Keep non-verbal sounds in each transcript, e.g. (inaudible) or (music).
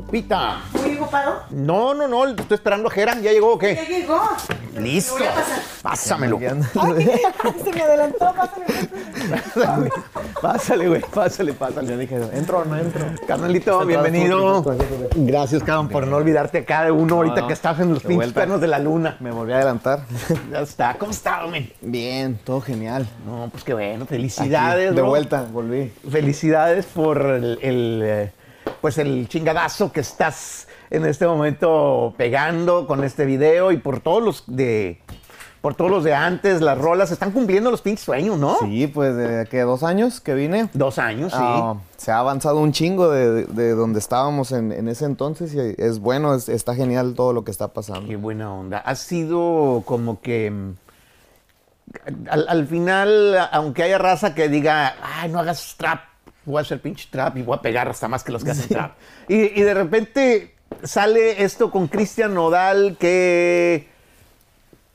Lupita. ¿Muy ocupado? No, no, no, estoy esperando a Geran. ¿Ya llegó o Ya qué? llegó. Listo. Voy a pasar. Pásamelo. Se me adelantó, pásale. pásale. Pásale, güey, pásale, pásale. Yo dije, ¿entro o no entro? Carnalito, bienvenido. Gracias, cabrón, por no olvidarte a cada uno ahorita no. que estás en los De pinches pernos de la luna. Me volví a adelantar. (laughs) Ya está. ¿Cómo está, hombre? Bien, todo genial. No, pues qué bueno. Felicidades, Aquí, de bro. vuelta, volví. Felicidades por el, el, eh, pues el chingadazo que estás en este momento pegando con este video y por todos los de por todos los de antes, las rolas, están cumpliendo los pinches sueños, ¿no? Sí, pues de que dos años que vine. Dos años, sí. ah, se ha avanzado un chingo de, de donde estábamos en, en ese entonces y es bueno, es- está genial todo lo que está pasando. Qué buena onda. Ha sido como que mm, al, al final, aunque haya raza que diga, ay, no hagas trap, voy a hacer pinche trap y voy a pegar hasta más que los que hacen trap. Y, y de repente sale esto con Cristian Nodal que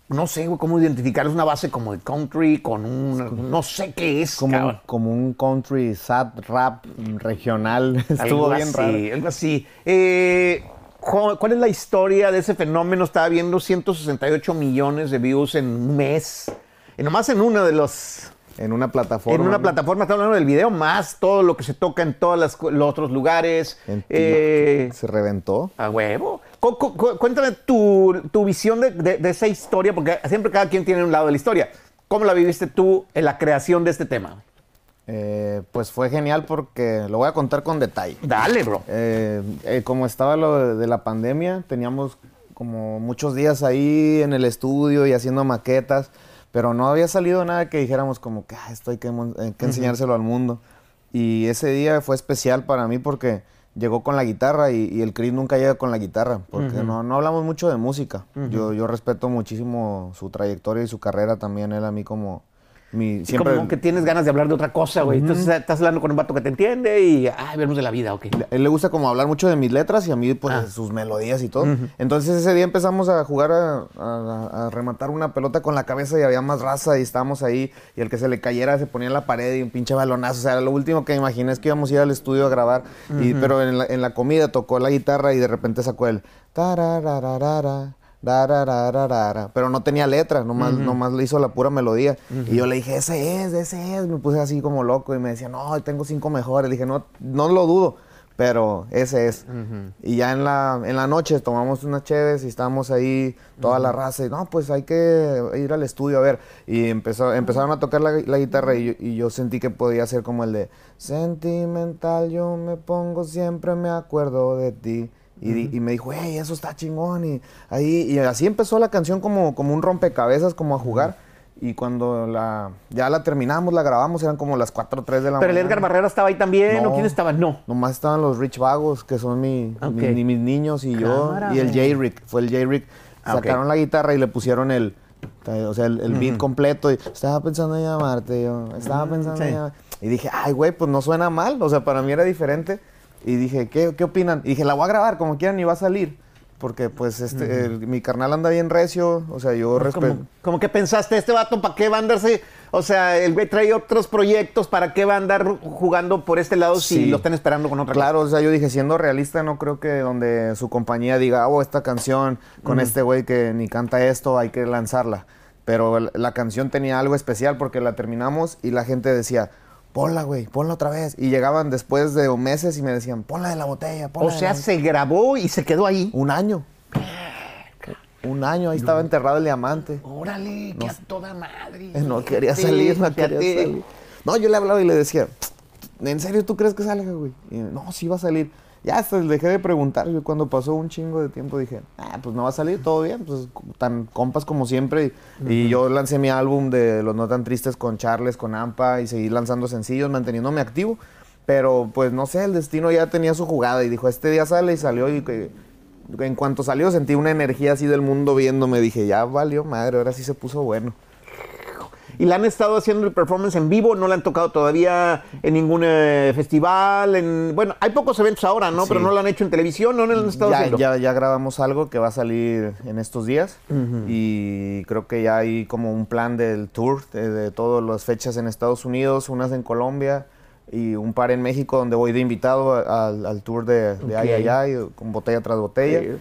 no sé güey, cómo identificar, es una base como de country, con un, no sé qué es, Como, cabrón. como un country sad rap regional. (laughs) Estuvo Algo bien así, raro. Algo así. Eh, ¿Cuál es la historia de ese fenómeno? Estaba viendo 168 millones de views en un mes. Y nomás en uno de los... En una plataforma. en una ¿no? plataforma, está hablando del video, más todo lo que se toca en todos los otros lugares. Eh, Se reventó. a huevo. Cu- cu- cu- cuéntame tu, tu visión de, de- de esa historia, porque siempre cada quien tiene un lado de la historia. ¿Cómo la viviste tú en la creación de este tema? Eh, pues fue genial porque lo voy a contar con detalle. Dale, bro. Eh, como estaba lo de la pandemia, teníamos como muchos días ahí en el estudio y haciendo maquetas, pero no había salido nada que dijéramos como que "Ah, esto hay que, mon- hay que enseñárselo al mundo. Y ese día fue especial para mí porque llegó con la guitarra y, y el Chris nunca llega con la guitarra, porque no, no hablamos mucho de música. yo, yo respeto muchísimo su trayectoria y su carrera también, él a mí como... Mi, siempre, Como que tienes ganas de hablar de otra cosa, güey. Entonces estás hablando con un vato que te entiende y, ay, vemos de la vida, ok. A él le gusta como hablar mucho de mis letras y a mí pues Ah. sus melodías y todo. Entonces ese día empezamos a jugar a, a- a rematar una pelota con la cabeza y había más raza y estábamos ahí y el que se le cayera se ponía en la pared y un pinche balonazo. O sea, lo último que imaginé es que íbamos a ir al estudio a grabar. y, pero en la, en la comida tocó la guitarra y de repente sacó el tararararara, pero no tenía letra, nomás, nomás le hizo la pura melodía. Y yo le dije, ese es, ese es. Me puse así como loco y me decía, no, tengo cinco mejores. Le dije, no, no lo dudo, pero ese es. Y ya en la, en la noche tomamos unas cheves y estábamos ahí, toda la raza. Y no, pues hay que ir al estudio a ver. Y empezó, empezaron a tocar la, la guitarra y yo, y yo sentí que podía ser como el de Sentimental, yo me pongo, siempre me acuerdo de ti. Y, di- y me dijo, hey, eso está chingón. Y, ahí, y así empezó la canción como, como un rompecabezas, como a jugar. Y cuando la, ya la terminamos, la grabamos, eran como las 4 o 3 de la Pero el mañana. Edgar Barrera estaba ahí también, ¿o No. quién estaba? No. Nomás estaban los Rich Vagos, que son mi, Ok. mi- mis niños y yo. Cámara, Y el. J-Rick, fue el J-Rick. Ah. Sacaron la guitarra y le pusieron el, o sea, el, el beat completo. Y estaba pensando en llamarte, yo. Estaba pensando sí. en llamarte. Y dije, ay, güey, pues no suena mal. O sea, para mí era diferente. Y dije, ¿qué, qué opinan? Y dije, la voy a grabar como quieran y va a salir. Porque, pues, este, el- mi carnal anda bien recio. O sea, yo respeto. Como, como que pensaste, este vato, ¿para qué va a andarse? O sea, el güey trae otros proyectos, ¿para qué va a andar jugando por este lado si Sí. lo están esperando con otra Claro, o sea, yo dije, siendo realista, no creo que donde su compañía diga, oh, esta canción con este güey que ni canta esto, hay que lanzarla. Pero la canción tenía algo especial porque la terminamos y la gente decía, ponla, güey, ponla otra vez. Y llegaban después de meses y me decían, ponla de la botella, ponla? O de sea, la se grabó y se quedó ahí. Un año. Un año, ahí estaba enterrado el diamante. Órale, que a toda madre. No quería salir, no quería salir. No, yo le hablaba y le decía, ¿en serio tú crees que salga, güey? Y, no, sí va a salir. Ya hasta dejé de preguntar. Cuando pasó un chingo de tiempo dije, ah, pues no va a salir, todo bien. Pues tan compas como siempre. Y, y yo lancé mi álbum de Los No Tan Tristes con Charles, con Ampa y seguí lanzando sencillos, manteniéndome activo. Pero pues no sé, el destino ya tenía su jugada y dijo, este día sale y salió y que en cuanto salió sentí una energía así del mundo viéndome. Dije, ya valió madre, ahora sí se puso bueno. Y la han estado haciendo el performance en vivo, no la han tocado todavía en ningún eh, festival. En, bueno, hay pocos eventos ahora, ¿no? Sí. Pero no lo han hecho en televisión, no, no lo han estado ya, haciendo. ya, ya grabamos algo que va a salir en estos días y creo que ya hay como un plan del tour de, de todas las fechas en Estados Unidos, unas en Colombia y un par en México donde voy de invitado al, al tour de, de Ay Ok. Ay Ay, con botella tras botella. Eh,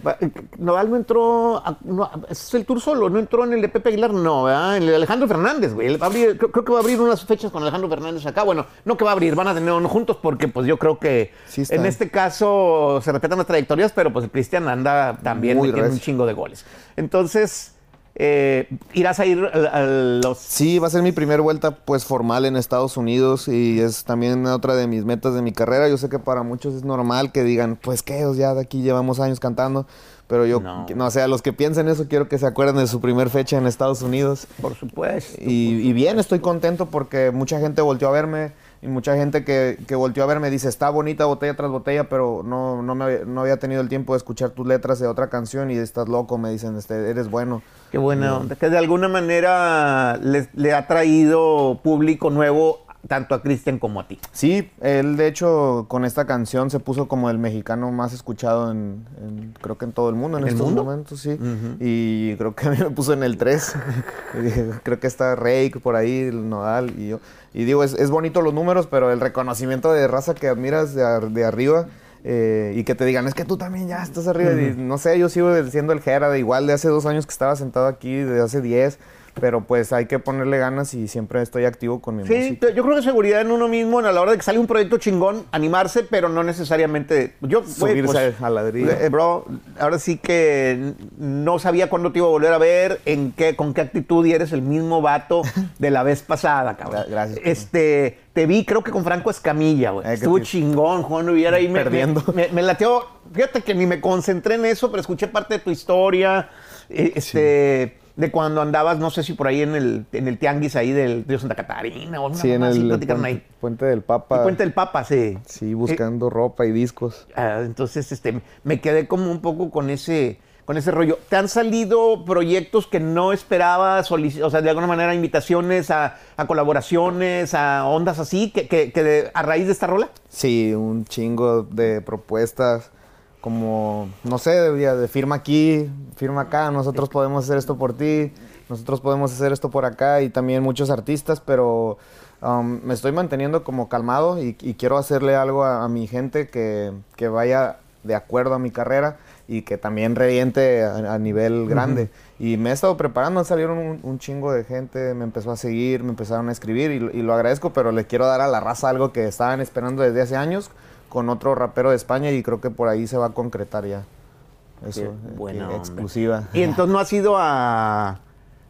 Nodal no entró, a- no, ¿es el tour solo? ¿No entró en el de Pepe Aguilar? No, ¿verdad? En el de Alejandro Fernández, güey. Él va a abrir- creo, creo que va a abrir unas fechas con Alejandro Fernández acá. Bueno, no que va a abrir, van a tener uno juntos porque pues yo creo que Sí en este caso se respetan las trayectorias, pero pues el Cristian anda también metiendo un chingo de goles. Entonces, eh, irás a ir a, a los... Sí, va a ser mi primera vuelta pues formal en Estados Unidos y es también otra de mis metas de mi carrera. Yo sé que para muchos es normal que digan, pues qué, o ya de aquí llevamos años cantando, pero yo, No. no, o sea, los que piensen eso quiero que se acuerden de su primer fecha en Estados Unidos. Por supuesto. Y, y bien, estoy contento porque mucha gente volteó a verme y mucha gente que, que volteó a verme dice, está bonita botella tras botella, pero no, no, me había, no había tenido el tiempo de escuchar tus letras de otra canción y estás loco, me dicen, este, eres bueno. Qué buena onda. Que de alguna manera le, le ha traído público nuevo tanto a Cristian como a ti. Sí, él de hecho con esta canción se puso como el mexicano más escuchado en, en- creo que en todo el mundo en, ¿En estos mundo? momentos, sí. Y creo que a mí me puso en el 3. (laughs) Y dije, creo que está Rake por ahí, el Nodal y yo. Y digo, es, es bonito los números, pero el reconocimiento de raza que admiras de, ar- de arriba eh, y que te digan, es que tú también ya estás arriba. Y no sé, yo sigo siendo el Jera de igual de hace dos años que estaba sentado aquí, de hace 10. Pero pues hay que ponerle ganas y siempre estoy activo con mi Sí, música. yo creo que seguridad en uno mismo a la hora de que sale un proyecto chingón, animarse, pero no necesariamente. Yo, Subirse pues, al ladrillo. eh, bro, ahora sí que no sabía cuándo te iba a volver a ver, en qué, con qué actitud y eres el mismo vato de la vez pasada, cabrón. Gra- gracias, cabrón. Este, te vi, creo que con Franco Escamilla, güey. Eh, Estuvo chingón, Juan Riviera ahí Perdiendo. Me, me, me lateó. Fíjate que ni me concentré en eso, pero escuché parte de tu historia. Este. De cuando andabas, no sé si por ahí en el, en el tianguis ahí del río Santa Catarina o alguna Sí, en así, el platicaron ahí. Puente del Papa. El Puente del Papa, sí. Sí, buscando ropa y discos. Ah, entonces, este, me quedé como un poco con ese, con ese rollo. ¿Te han salido proyectos que no esperabas, o sea, de alguna manera invitaciones a, a colaboraciones, a ondas así, que, que- que de- a raíz de esta rola? Sí, un chingo de propuestas. Como, no sé, de, de firma aquí, firma acá, nosotros podemos hacer esto por ti, nosotros podemos hacer esto por acá y también muchos artistas, pero um, me estoy manteniendo como calmado y, y quiero hacerle algo a, a mi gente que, que vaya de acuerdo a mi carrera y que también reviente a, a nivel grande. Y me he estado preparando, salieron un, un chingo de gente, me empezó a seguir, me empezaron a escribir y, lo- y lo agradezco, pero le quiero dar a la raza algo que estaban esperando desde hace años con otro rapero de España y creo que por ahí se va a concretar ya. Eso, eh, onda. exclusiva. Y entonces no has ido a...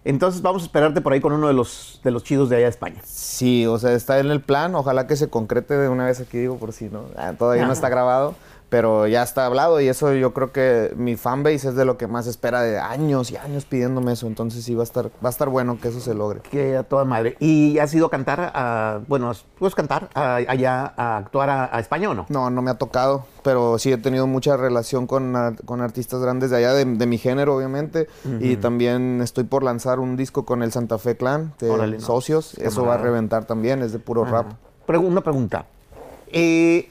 Entonces vamos a esperarte por ahí con uno de los, de los chidos de allá de España. Sí, o sea, está en el plan, ojalá que se concrete de una vez aquí, digo, por si no, ah, todavía no está grabado, pero ya está hablado y eso yo creo que mi fanbase es de lo que más espera de años y años pidiéndome eso, entonces sí va a estar, va a estar bueno que eso se logre. Que a toda madre. ¿Y has ido a cantar a... Bueno, ¿puedes cantar a- allá, a actuar a, a España o no? No, no me ha tocado, pero sí he tenido mucha relación con, con artistas grandes de allá, de, de mi género, obviamente. Y también estoy por lanzar un disco con el Santa Fe Clan, de Órale, no. socios. Eso va a reventar también, es de puro rap. Pregu- una pregunta. Eh,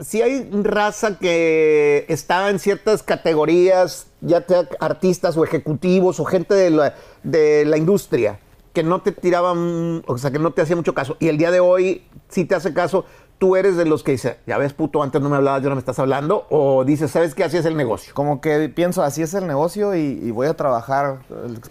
si hay raza que está en ciertas categorías, ya sea artistas o ejecutivos o gente de la, de la industria, que no te tiraban, o sea, que no te hacía mucho caso, y el día de hoy sí te hace caso, tú eres de los que dice, ya ves, puto, antes no me hablabas, ya no me estás hablando, o dices, ¿sabes qué? Así es el negocio. Como que pienso, así es el negocio y, voy a trabajar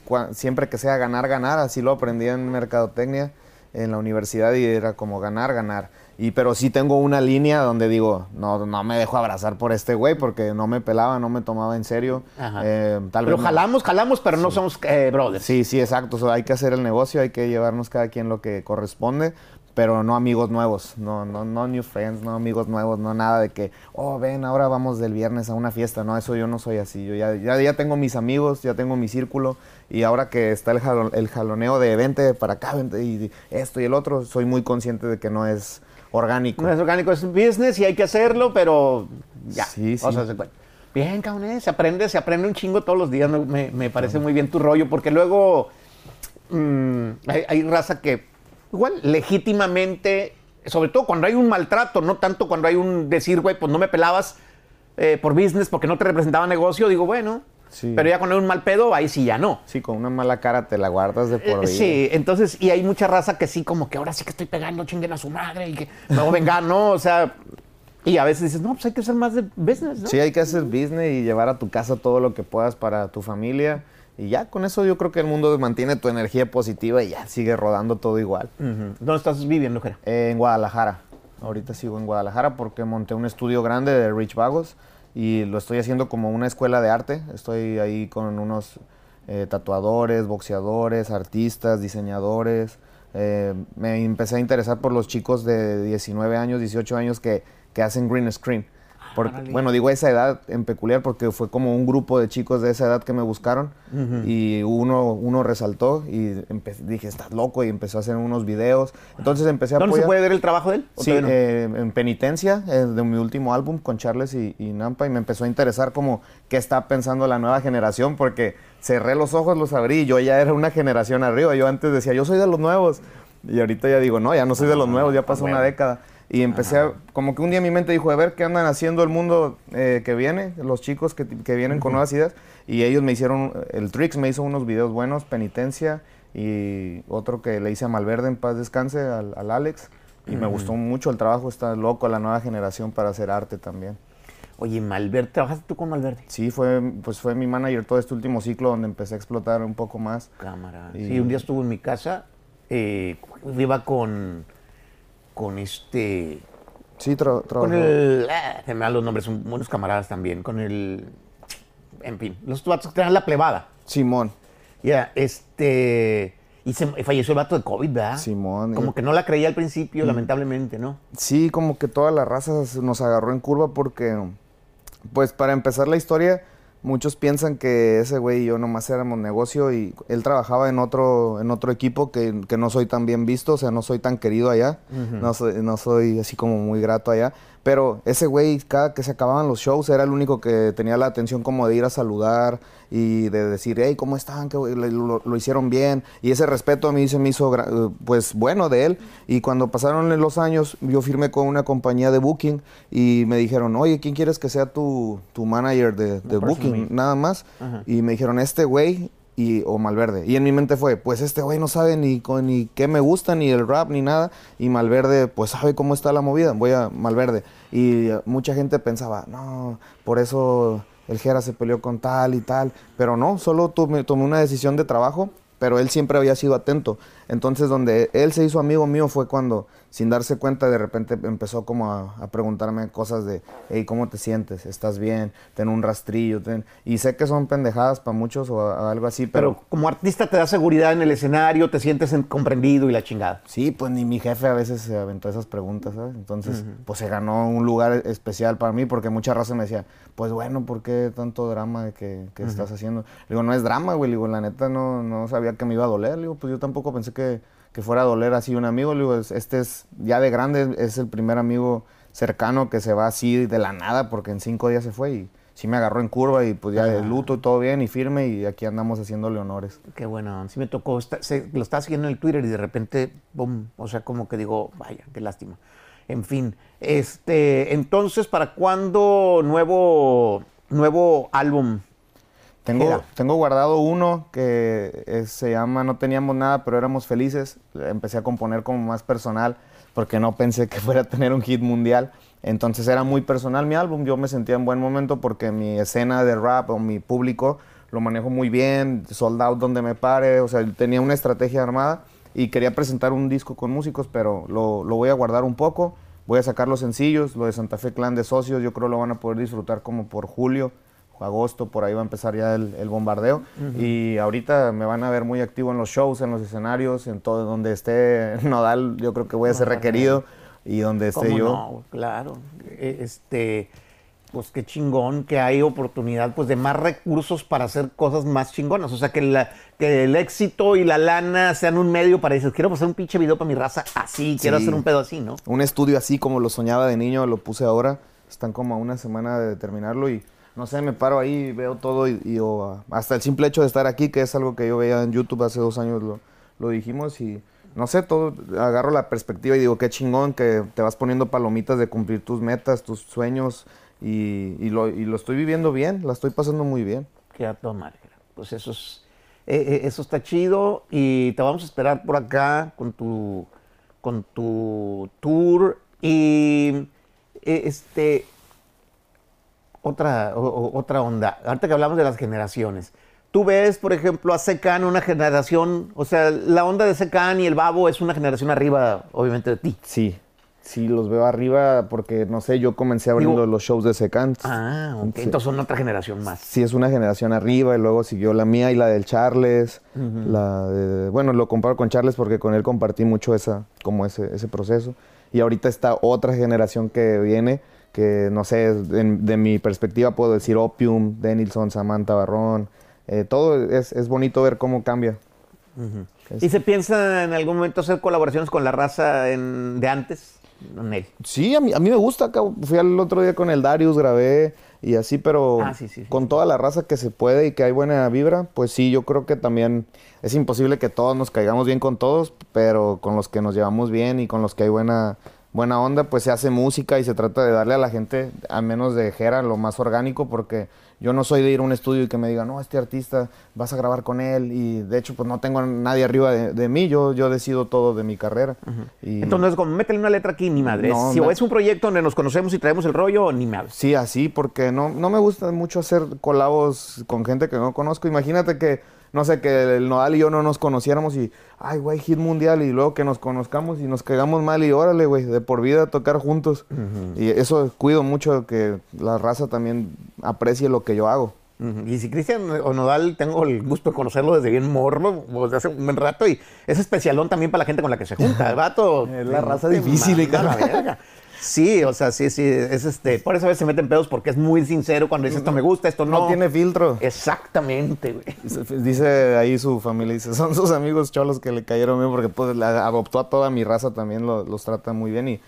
cua- siempre que sea ganar, ganar. Así lo aprendí en mercadotecnia en la universidad y era como ganar, ganar. Y pero sí tengo una línea donde digo, no, no me dejo abrazar por este güey porque no me pelaba, no me tomaba en serio. Eh, tal Pero vez no- jalamos, jalamos, pero no somos eh, brothers. Sí, sí, exacto. O sea, hay que hacer el negocio, hay que llevarnos cada quien lo que corresponde, pero no amigos nuevos, no, no, no new friends, no amigos nuevos, no nada de que, oh, ven, ahora vamos del viernes a una fiesta. No, eso yo no soy así. Yo ya, ya, ya tengo mis amigos, ya tengo mi círculo, y ahora que está el, el jaloneo de vente para acá, vente, y esto y el otro, soy muy consciente de que no es orgánico. No es orgánico, es business y hay que hacerlo, pero ya. Sí, sí. O sea, se. Bien, cabrón, eh, se aprende, se aprende un chingo todos los días. Me, me- me parece muy bien tu rollo, porque luego mm, hay, hay raza que, igual, legítimamente, sobre todo cuando hay un maltrato, no tanto cuando hay un decir, güey, pues no me pelabas eh, por business porque no te representaba negocio, digo, bueno, Sí. Pero ya hay un mal pedo, ahí sí ya no. Sí, con una mala cara te la guardas de por Eh, vida. sí, entonces, y hay mucha raza que sí, como que ahora sí que estoy pegando, chinguen a su madre y que me voy a vengar, ¿no? O sea, y a veces dices, no, pues hay que hacer más de business, ¿no? Sí, hay que hacer business y llevar a tu casa todo lo que puedas para tu familia. Y ya con eso yo creo que el mundo mantiene tu energía positiva y ya sigue rodando todo igual. ¿Dónde estás viviendo, Jera? Eh, en Guadalajara. Ahorita sigo en Guadalajara porque monté un estudio grande de Rich Vagos y lo estoy haciendo como una escuela de arte. Estoy ahí con unos eh, tatuadores, boxeadores, artistas, diseñadores. Eh, me empecé a interesar por los chicos de 19 años, 18 años que, que hacen green screen. Porque, bueno, digo esa edad en peculiar porque fue como un grupo de chicos de esa edad que me buscaron y uno, uno resaltó y dije, estás loco y empezó a hacer unos videos. Entonces empecé a ¿Dónde se apoyar. puede ver el trabajo de él? ¿O Sí, no? eh, en Penitencia, eh, de mi último álbum con Charles y, y Nampa, y me empezó a interesar como qué está pensando la nueva generación, porque cerré los ojos, los abrí, y yo ya era una generación arriba. Yo antes decía, yo soy de los nuevos, y ahorita ya digo, no, ya no soy de los nuevos, ya pasó una década. Y empecé a, como que un día mi mente dijo, a ver qué andan haciendo el mundo eh, que viene, los chicos que, que vienen con nuevas ideas. Y ellos me hicieron, el Trix me hizo unos videos buenos, Penitencia, y otro que le hice a Malverde en paz descanse, al, al Alex. Y me gustó mucho el trabajo, está loco la nueva generación para hacer arte también. Oye, Malverde, ¿trabajaste tú con Malverde? Sí, fue, pues fue mi manager todo este último ciclo donde empecé a explotar un poco más. Cámara. Y- Sí, un día estuvo en mi casa, eh, iba con, con este, Sí, tra- trabajó. con el, ah, se me dan los nombres, son buenos camaradas también, con el, en fin, los vatos que tenían la plebada. Simón. Ya, este, y se, falleció el vato de COVID, ¿verdad? Simón, Como eh. que no la creía al principio, lamentablemente, ¿no? Sí, como que toda la raza nos agarró en curva porque, pues para empezar la historia, muchos piensan que ese güey y yo nomás éramos negocio y él trabajaba en otro, en otro equipo que, que no soy tan bien visto, o sea, no soy tan querido allá, no, soy, no soy así como muy grato allá. Pero ese güey, cada que se acababan los shows, era el único que tenía la atención como de ir a saludar y de decir, hey, ¿cómo están? ¿Qué lo, lo hicieron bien. Y ese respeto a mí se me hizo, pues, bueno de él. Y cuando pasaron los años, yo firmé con una compañía de booking y me dijeron, oye, ¿quién quieres que sea tu, tu manager de, de personal. Nada más. Ajá. Y me dijeron, este güey y, o Malverde. Y en mi mente fue, pues este güey no sabe ni, con, ni qué me gusta, ni el rap, ni nada. Y Malverde, pues sabe cómo está la movida, voy a Malverde. Y mucha gente pensaba, no, por eso el Jera se peleó con tal y tal. Pero no, solo tomé, tomé una decisión de trabajo, pero él siempre había sido atento. Entonces, donde él se hizo amigo mío fue cuando, sin darse cuenta, de repente empezó como a, a preguntarme cosas de, hey, ¿cómo te sientes? ¿Estás bien? Ten un rastrillo. ten-". Y sé que son pendejadas para muchos o a- algo así, Pero, pero, como artista te da seguridad en el escenario, te sientes en- comprendido y la chingada. sí, pues ni mi jefe a veces se aventó esas preguntas, ¿sabes? Entonces, pues se ganó un lugar especial para mí porque mucha raza me decía, pues bueno, ¿por qué tanto drama de que, que estás haciendo? Le digo, no es drama, güey. Le digo, la neta no, no sabía que me iba a doler. Le digo, pues yo tampoco pensé que, que fuera a doler así un amigo. Le digo, "Es- este es, ya de grande, es el primer amigo cercano que se va así de la nada porque en cinco días se fue y sí me agarró en curva y pues ya de luto y todo bien y firme y aquí andamos haciéndole honores. Qué bueno, sí me tocó, se- lo estaba siguiendo en el Twitter y de repente, boom, o sea, como que digo, vaya, qué lástima. En fin, este, entonces, ¿para cuándo nuevo, nuevo álbum? Tengo, Era. tengo guardado uno que eh, se llama No teníamos nada, pero éramos felices. Empecé a componer como más personal porque no pensé que (laughs) fuera a tener un hit mundial. Entonces era muy personal mi álbum. Yo me sentía en buen momento porque mi escena de rap o mi público lo manejo muy bien, sold out donde me pare. O sea, tenía una estrategia armada y quería presentar un disco con músicos, pero lo, lo voy a guardar un poco. Voy a sacar los sencillos, lo de Santa Fe Clan de Socios, yo creo lo van a poder disfrutar como por julio agosto, por ahí va a empezar ya el, el bombardeo. Y ahorita me van a ver muy activo en los shows, en los escenarios, en todo donde esté (laughs) Nodal, yo creo que voy a ser requerido. Y donde esté ¿Cómo yo. no? Claro. Eh, Este, pues qué chingón que hay oportunidad pues de más recursos para hacer cosas más chingonas. O sea, que, la- que el éxito y la lana sean un medio para decir, quiero hacer un pinche video para mi raza así, quiero hacer un pedo así, ¿no? Un estudio así como lo soñaba de niño, lo puse ahora. Están como a una semana de terminarlo y no sé, me paro ahí, veo todo y, y, hasta el simple hecho de estar aquí, que es algo que yo veía en YouTube hace dos años, lo, lo dijimos y no sé, todo, agarro la perspectiva y digo, qué chingón que te vas poniendo palomitas de cumplir tus metas, tus sueños y, y lo, estoy viviendo bien, la estoy pasando muy bien. Que a toda. Pues eso es, eh, eh, eso está chido y te vamos a esperar por acá con tu, con tu tour y eh, este otra, o- otra onda. Ahorita que hablamos de las generaciones. Tú ves, por ejemplo, a Secan, una generación, o sea, la onda de Secan y el Babo es una generación arriba, obviamente, de ti. Sí, sí, los veo arriba porque, no sé, yo comencé abriendo Digo- los shows de Secant. Ah, ok. Sí. Entonces son otra generación más. Sí, es una generación arriba y luego siguió la mía y la del Charles. la de- bueno, lo comparo con Charles porque con él compartí mucho esa, como ese, ese proceso. Y ahorita está otra generación que viene, que no sé, de mi perspectiva puedo decir Opium, Denilson, Samantha Barrón. eh, todo es, es bonito ver cómo cambia. ¿Y se piensa en algún momento hacer colaboraciones con la raza en- de antes? Nel. Sí, a mí, a mí me gusta. Fui al otro día con el Darius, grabé y así, pero Ah, sí, sí, sí. con toda la raza que se puede y que hay buena vibra, pues sí, yo creo que también es imposible que todos nos caigamos bien con todos, pero con los que nos llevamos bien y con los que hay buena, buena onda, pues se hace música y se trata de darle a la gente, al menos de Jera, lo más orgánico, porque yo no soy de ir a un estudio y que me digan, no, este artista, vas a grabar con él, y de hecho, pues no tengo a nadie arriba de, de mí, yo, yo decido todo de mi carrera. y... Entonces como, métele una letra aquí, ni madre. No, si o es un proyecto donde nos conocemos y traemos el rollo, ni madre. Sí, así, porque no, no me gusta mucho hacer colabos con gente que no conozco. Imagínate que, no sé, que el Nodal y yo no nos conociéramos y, ay, güey, hit mundial, y luego que nos conozcamos y nos caigamos mal y órale, güey, de por vida tocar juntos. Y eso cuido mucho que la raza también aprecie lo que yo hago. Y si Cristian Onodal, tengo el gusto de conocerlo desde bien morro, o desde hace un buen rato, y es especialón también para la gente con la que se junta. El vato. Es la raza difícil, y cara. Sí, o sea, sí, sí, es este. Por eso a veces se meten pedos porque es muy sincero cuando dice esto me gusta, esto no. No, tiene filtro. Exactamente, güey. Dice- Dice ahí su familia, dice, son sus amigos cholos que le cayeron bien porque pues la adoptó a toda mi raza también, lo- los trata muy bien y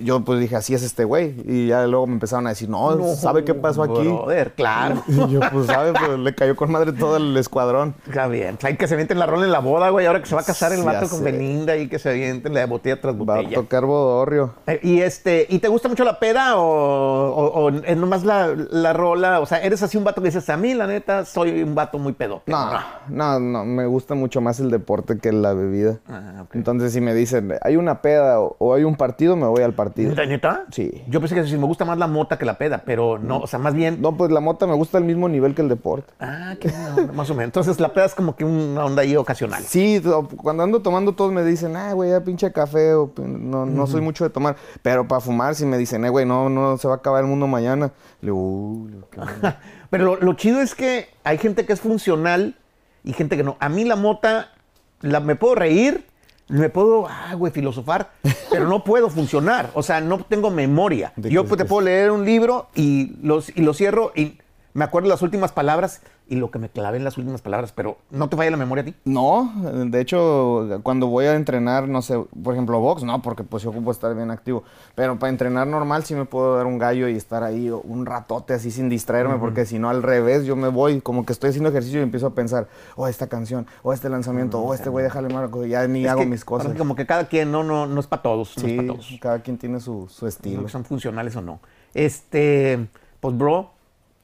yo pues dije, así es este güey y ya luego me empezaron a decir, no, ¿sabe qué pasó aquí? Brother, claro. Y yo, pues, ¿sabe? Pues le cayó con madre todo el escuadrón. Está bien. Hay que se avienten la rola en la boda, güey. Ahora que se va a casar el vato con. Belinda y que se avienten la botella tras Va a botella. tocar bodorrio. Eh, Y este, ¿y te gusta mucho la peda o, o- o es nomás la, la rola? O sea, eres así un vato que dices, a mí, la neta, soy un vato muy pedo. No, no, no, me gusta mucho más el deporte que la bebida. Ah, ok. Entonces, si me dicen, hay una peda o, o hay un partido, me voy al partido. ¿La neta? Sí. Yo pensé que me gusta más la mota que la peda, pero no, o sea, más bien. No, pues la mota me gusta al mismo nivel que el deporte. Ah, qué onda, más o menos. Entonces la peda es como que una onda ahí ocasional. Sí, cuando ando tomando todos me dicen, ah, güey, ya pinche café, o pin- no, no soy mucho de tomar. Pero para fumar, si me dicen, eh, güey, no, no se va a acabar el mundo mañana. Le digo, uh, qué bueno. Pero lo, lo chido es que hay gente que es funcional y gente que no. A mí la mota, la, me puedo reír, me puedo, ah, güey, filosofar, (laughs) pero no puedo funcionar. O sea, no tengo memoria. ¿De Yo pues, te puedo leer un libro y, los, y lo cierro y me acuerdo las últimas palabras y lo que me clavé en las últimas palabras, pero no te falla la memoria a ti. No, de hecho, cuando voy a entrenar, no sé, por ejemplo, box, no, porque pues yo ocupo estar bien activo. Pero para entrenar normal sí me puedo dar un gallo y estar ahí un ratote así sin distraerme, porque si no al revés yo me voy, como que estoy haciendo ejercicio y empiezo a pensar, oh, esta canción, o este lanzamiento, o este güey, déjale marco, ya ni Es hago que mis cosas. parece Como que cada quien, no, no, no es para todos. no es Sí, para todos. cada quien tiene su, estilo. que son funcionales o no. Este, pues, bro,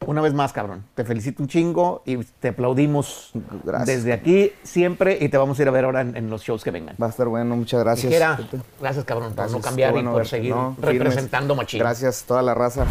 una vez más, cabrón. Te felicito un chingo y te aplaudimos Gracias. desde aquí siempre y te vamos a ir a ver ahora en, en los shows que vengan. Va a estar bueno, muchas gracias. Dijera, gracias, cabrón, por Gracias, no cambiar y bueno verte. seguir No, representando machín. Gracias, toda la raza.